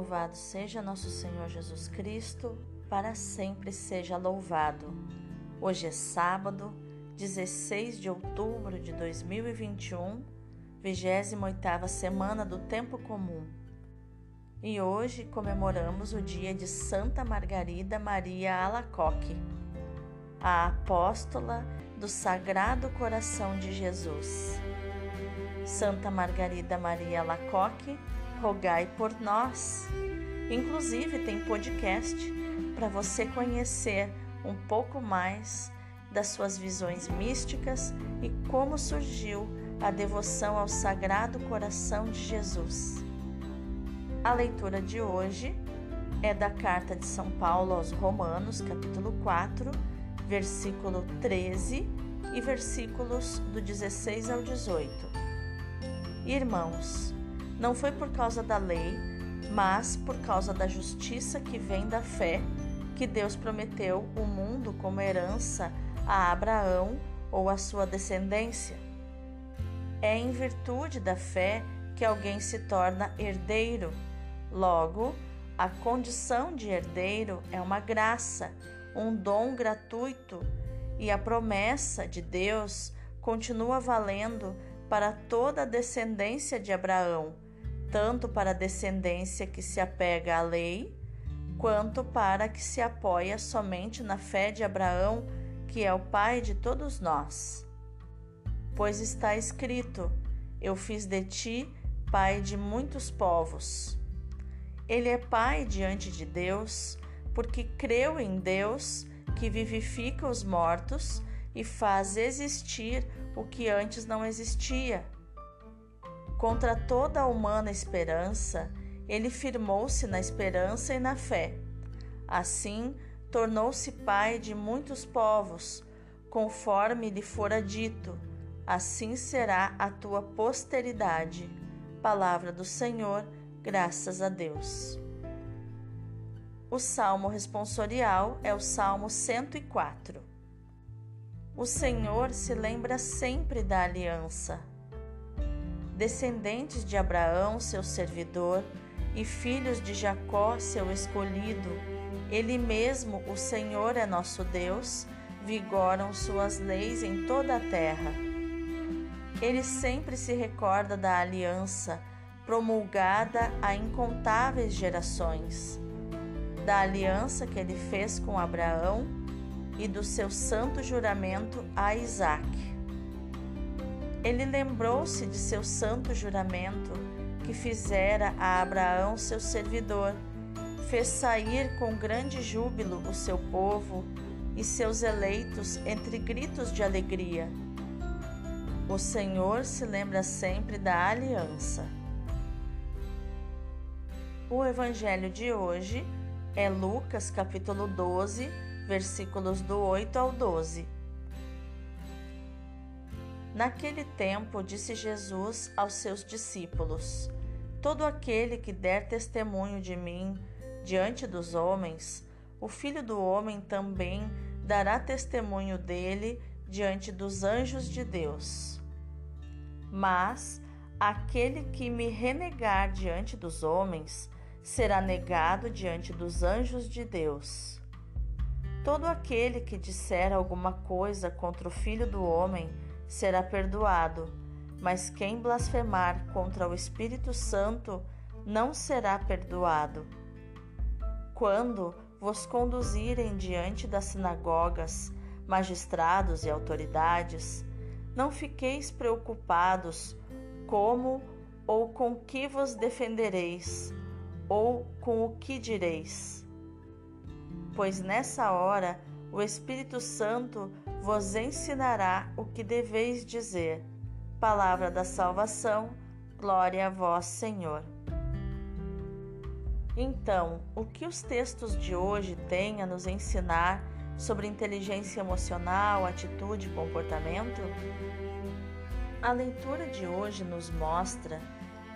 Louvado seja nosso Senhor Jesus Cristo, para sempre seja louvado. Hoje é sábado, 16 de outubro de 2021, 28ª semana do tempo comum. E hoje comemoramos o dia de Santa Margarida Maria Alacoque, a apóstola do Sagrado Coração de Jesus. Santa Margarida Maria Alacoque, rogai por nós. Inclusive tem podcast para você conhecer um pouco mais das suas visões místicas e como surgiu a devoção ao Sagrado Coração de Jesus. A leitura de hoje é da carta de São Paulo aos Romanos, capítulo 4, versículo 13 e versículos do 16 ao 18. Irmãos, não foi por causa da lei, mas por causa da justiça que vem da fé que Deus prometeu o mundo como herança a Abraão ou a sua descendência. É em virtude da fé que alguém se torna herdeiro. Logo, a condição de herdeiro é uma graça, um dom gratuito, e a promessa de Deus continua valendo para toda a descendência de Abraão tanto para a descendência que se apega à lei, quanto para a que se apoia somente na fé de Abraão, que é o pai de todos nós. Pois está escrito: Eu fiz de ti pai de muitos povos. Ele é pai diante de Deus, porque creu em Deus, que vivifica os mortos e faz existir o que antes não existia Contra toda a humana esperança, ele firmou-se na esperança e na fé. Assim, tornou-se pai de muitos povos, conforme lhe fora dito: assim será a tua posteridade. Palavra do Senhor, graças a Deus. O salmo responsorial é o Salmo 104. O Senhor se lembra sempre da aliança descendentes de Abraão, seu servidor, e filhos de Jacó, seu escolhido. Ele mesmo, o Senhor, é nosso Deus, vigoram suas leis em toda a terra. Ele sempre se recorda da aliança promulgada a incontáveis gerações, da aliança que ele fez com Abraão e do seu santo juramento a Isaque. Ele lembrou-se de seu santo juramento que fizera a Abraão, seu servidor, fez sair com grande júbilo o seu povo e seus eleitos entre gritos de alegria. O Senhor se lembra sempre da aliança. O evangelho de hoje é Lucas capítulo 12, versículos do 8 ao 12. Naquele tempo, disse Jesus aos seus discípulos: Todo aquele que der testemunho de mim diante dos homens, o Filho do Homem também dará testemunho dele diante dos anjos de Deus. Mas aquele que me renegar diante dos homens será negado diante dos anjos de Deus. Todo aquele que disser alguma coisa contra o Filho do Homem, será perdoado, mas quem blasfemar contra o Espírito Santo não será perdoado. Quando vos conduzirem diante das sinagogas, magistrados e autoridades, não fiqueis preocupados como ou com que vos defendereis, ou com o que direis. Pois nessa hora o Espírito Santo vos ensinará o que deveis dizer. Palavra da salvação, glória a vós, Senhor. Então, o que os textos de hoje têm a nos ensinar sobre inteligência emocional, atitude e comportamento? A leitura de hoje nos mostra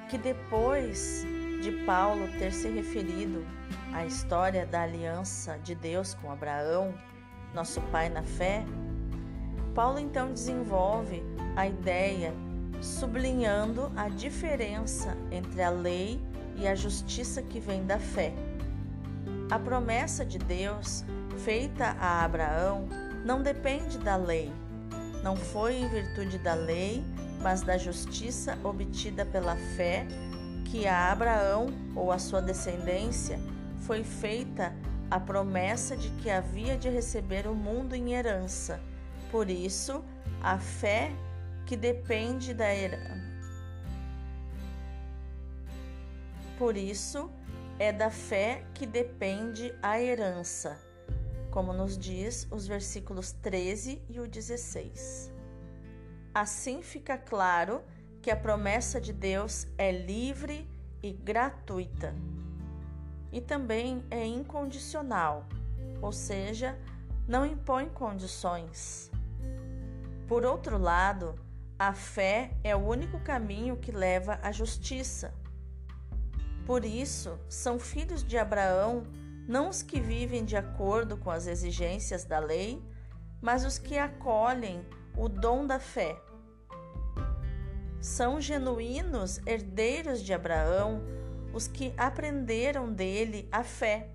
que depois de Paulo ter se referido à história da aliança de Deus com Abraão, nosso pai na fé, Paulo então desenvolve a ideia sublinhando a diferença entre a lei e a justiça que vem da fé. A promessa de Deus feita a Abraão não depende da lei. Não foi em virtude da lei, mas da justiça obtida pela fé que a Abraão ou a sua descendência foi feita a promessa de que havia de receber o mundo em herança. Por isso, a fé que depende da herança. Por isso, é da fé que depende a herança, como nos diz os versículos 13 e o 16. Assim fica claro que a promessa de Deus é livre e gratuita. E também é incondicional, ou seja, não impõe condições. Por outro lado, a fé é o único caminho que leva à justiça. Por isso, são filhos de Abraão não os que vivem de acordo com as exigências da lei, mas os que acolhem o dom da fé. São genuínos herdeiros de Abraão os que aprenderam dele a fé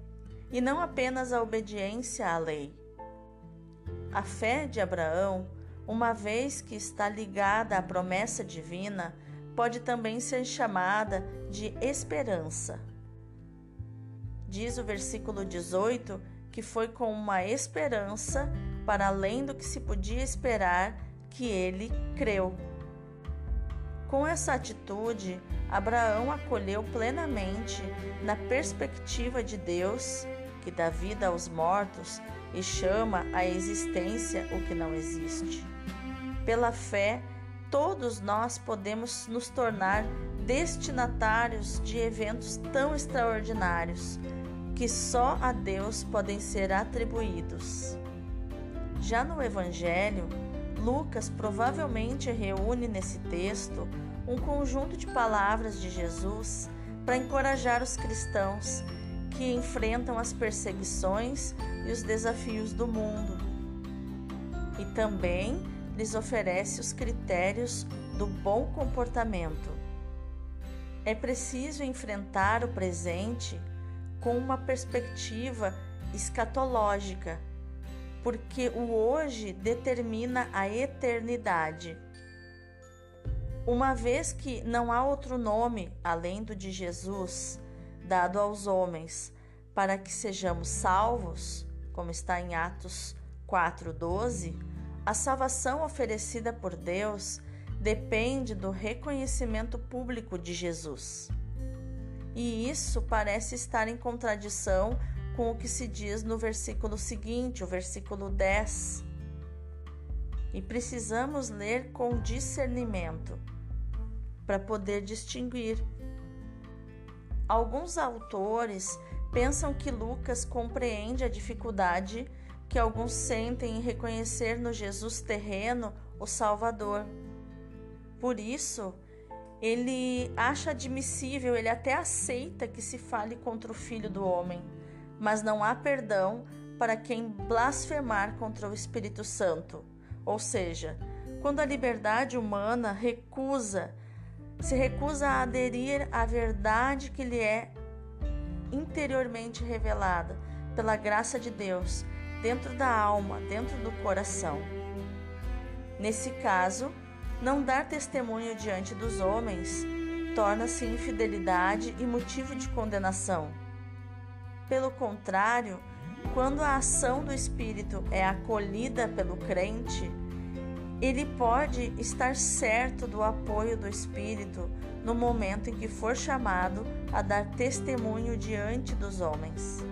e não apenas a obediência à lei. A fé de Abraão, uma vez que está ligada à promessa divina, pode também ser chamada de esperança. Diz o versículo 18 que foi com uma esperança para além do que se podia esperar que ele creu. Com essa atitude, Abraão acolheu plenamente na perspectiva de Deus, que dá vida aos mortos e chama à existência o que não existe. Pela fé, todos nós podemos nos tornar destinatários de eventos tão extraordinários que só a Deus podem ser atribuídos. Já no Evangelho, Lucas provavelmente reúne nesse texto um conjunto de palavras de Jesus para encorajar os cristãos que enfrentam as perseguições e os desafios do mundo. E também lhes oferece os critérios do bom comportamento. É preciso enfrentar o presente com uma perspectiva escatológica, porque o hoje determina a eternidade. Uma vez que não há outro nome além do de Jesus dado aos homens para que sejamos salvos, como está em Atos 4:12, a salvação oferecida por Deus depende do reconhecimento público de Jesus. E isso parece estar em contradição com o que se diz no versículo seguinte, o versículo 10. E precisamos ler com discernimento para poder distinguir. Alguns autores pensam que Lucas compreende a dificuldade que alguns sentem em reconhecer no Jesus terreno o Salvador. Por isso, ele acha admissível, ele até aceita que se fale contra o Filho do Homem, mas não há perdão para quem blasfemar contra o Espírito Santo. Ou seja, quando a liberdade humana recusa, se recusa a aderir à verdade que lhe é interiormente revelada pela graça de Deus dentro da alma, dentro do coração. Nesse caso, não dar testemunho diante dos homens torna-se infidelidade e motivo de condenação. Pelo contrário, quando a ação do Espírito é acolhida pelo crente, ele pode estar certo do apoio do Espírito no momento em que for chamado a dar testemunho diante dos homens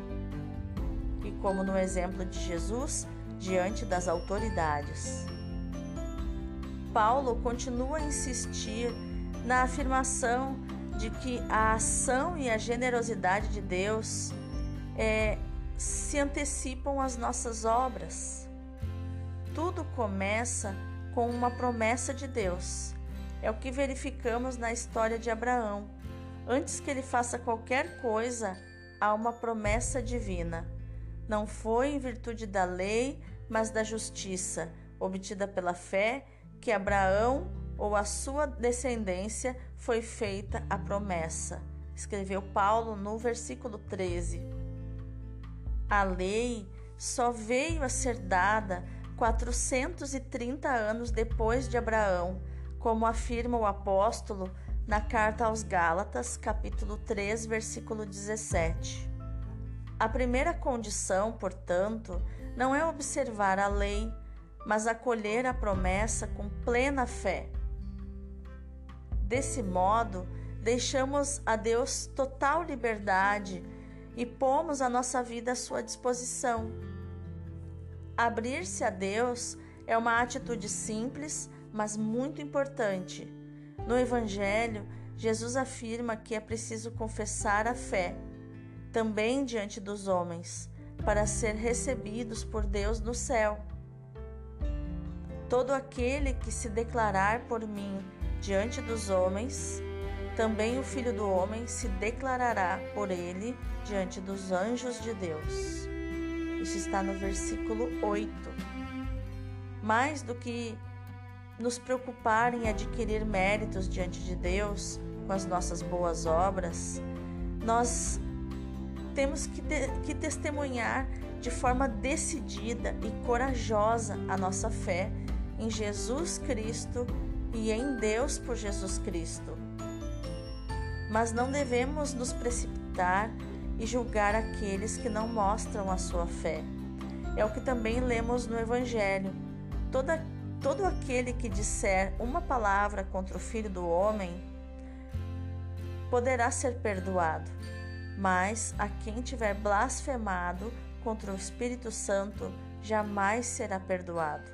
como no exemplo de Jesus, diante das autoridades. Paulo continua a insistir na afirmação de que a ação e a generosidade de Deus é, se antecipam às nossas obras. Tudo começa com uma promessa de Deus. É o que verificamos na história de Abraão. Antes que ele faça qualquer coisa, há uma promessa divina. Não foi em virtude da lei, mas da justiça, obtida pela fé, que Abraão ou a sua descendência foi feita a promessa. escreveu Paulo no versículo 13. A lei só veio a ser dada 430 anos depois de Abraão, como afirma o apóstolo na carta aos Gálatas, capítulo 3, versículo 17. A primeira condição, portanto, não é observar a lei, mas acolher a promessa com plena fé. Desse modo, deixamos a Deus total liberdade e pomos a nossa vida à sua disposição. Abrir-se a Deus é uma atitude simples, mas muito importante. No Evangelho, Jesus afirma que é preciso confessar a fé, também diante dos homens, para ser recebidos por Deus no céu. Todo aquele que se declarar por mim diante dos homens, também o Filho do Homem se declarará por ele diante dos anjos de Deus. Isso está no versículo 8. Mais do que nos preocupar em adquirir méritos diante de Deus com as nossas boas obras, nós temos que, te, que testemunhar de forma decidida e corajosa a nossa fé em Jesus Cristo e em Deus por Jesus Cristo. Mas não devemos nos precipitar e julgar aqueles que não mostram a sua fé. É o que também lemos no Evangelho. Toda, todo aquele que disser uma palavra contra o Filho do Homem poderá ser perdoado, mas a quem tiver blasfemado contra o Espírito Santo jamais será perdoado.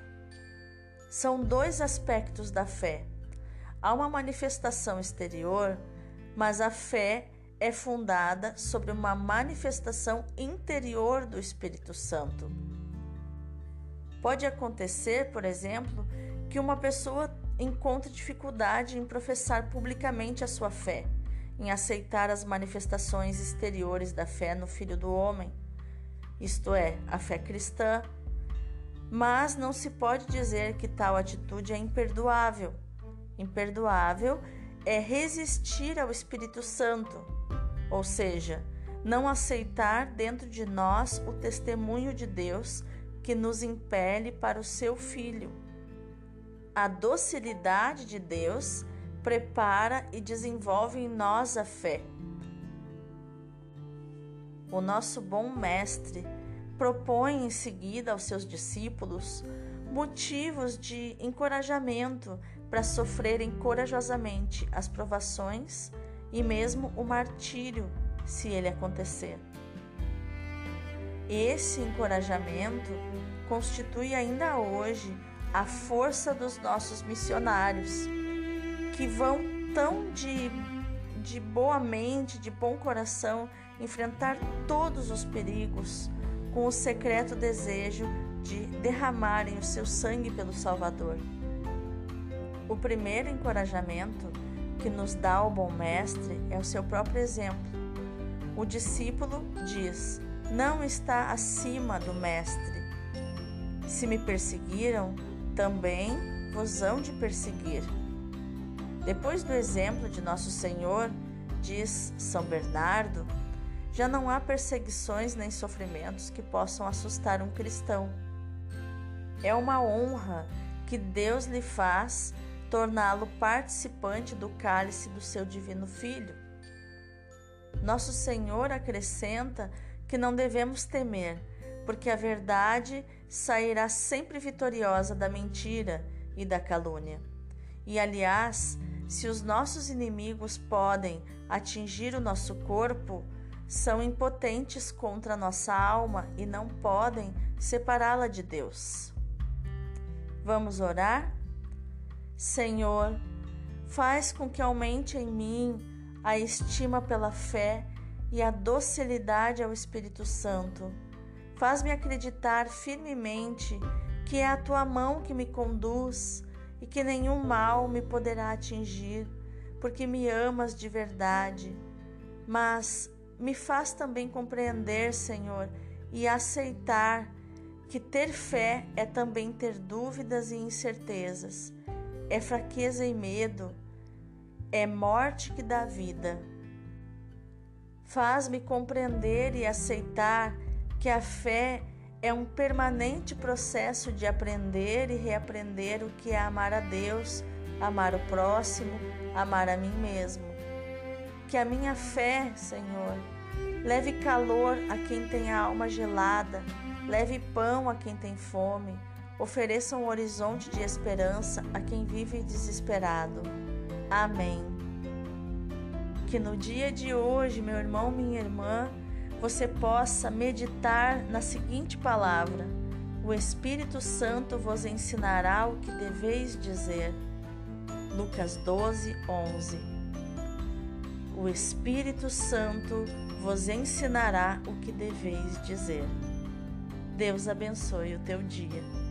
São dois aspectos da fé. Há uma manifestação exterior, mas a fé é fundada sobre uma manifestação interior do Espírito Santo. Pode acontecer, por exemplo, que uma pessoa encontre dificuldade em professar publicamente a sua fé, em aceitar as manifestações exteriores da fé no Filho do Homem, isto é, a fé cristã. Mas não se pode dizer que tal atitude é imperdoável. Imperdoável é resistir ao Espírito Santo, ou seja, não aceitar dentro de nós o testemunho de Deus que nos impele para o seu Filho. A docilidade de Deus prepara e desenvolve em nós a fé. O nosso bom Mestre propõe em seguida aos seus discípulos motivos de encorajamento para sofrerem corajosamente as provações e mesmo o martírio, se ele acontecer. Esse encorajamento constitui ainda hoje a força dos nossos missionários, que vão tão de, de boa mente, de bom coração, enfrentar todos os perigos, com o secreto desejo de derramarem o seu sangue pelo Salvador. O primeiro encorajamento que nos dá o bom mestre é o seu próprio exemplo. O discípulo diz: Não está acima do mestre. Se me perseguiram, também vos hão de perseguir. Depois do exemplo de Nosso Senhor, diz São Bernardo, já não há perseguições nem sofrimentos que possam assustar um cristão. É uma honra que Deus lhe faz torná-lo participante do cálice do seu divino Filho. Nosso Senhor acrescenta que não devemos temer, porque a verdade sairá sempre vitoriosa da mentira e da calúnia. E aliás, se os nossos inimigos podem atingir o nosso corpo, são impotentes contra nossa alma e não podem separá-la de Deus. Vamos orar? Senhor, faz com que aumente em mim a estima pela fé e a docilidade ao Espírito Santo. Faz-me acreditar firmemente que é a tua mão que me conduz e que nenhum mal me poderá atingir, porque me amas de verdade. Mas me faz também compreender, Senhor, e aceitar que ter fé é também ter dúvidas e incertezas é fraqueza e medo, é morte que dá vida. Faz-me compreender e aceitar que a fé é um permanente processo de aprender e reaprender o que é amar a Deus, amar o próximo, amar a mim mesmo. Que a minha fé, Senhor, leve calor a quem tem a alma gelada, leve pão a quem tem fome, ofereça um horizonte de esperança a quem vive desesperado. Amém. Que no dia de hoje, meu irmão, minha irmã, você possa meditar na seguinte palavra: O Espírito Santo vos ensinará o que deveis dizer. Lucas 12, 11. O Espírito Santo vos ensinará o que deveis dizer. Deus abençoe o teu dia.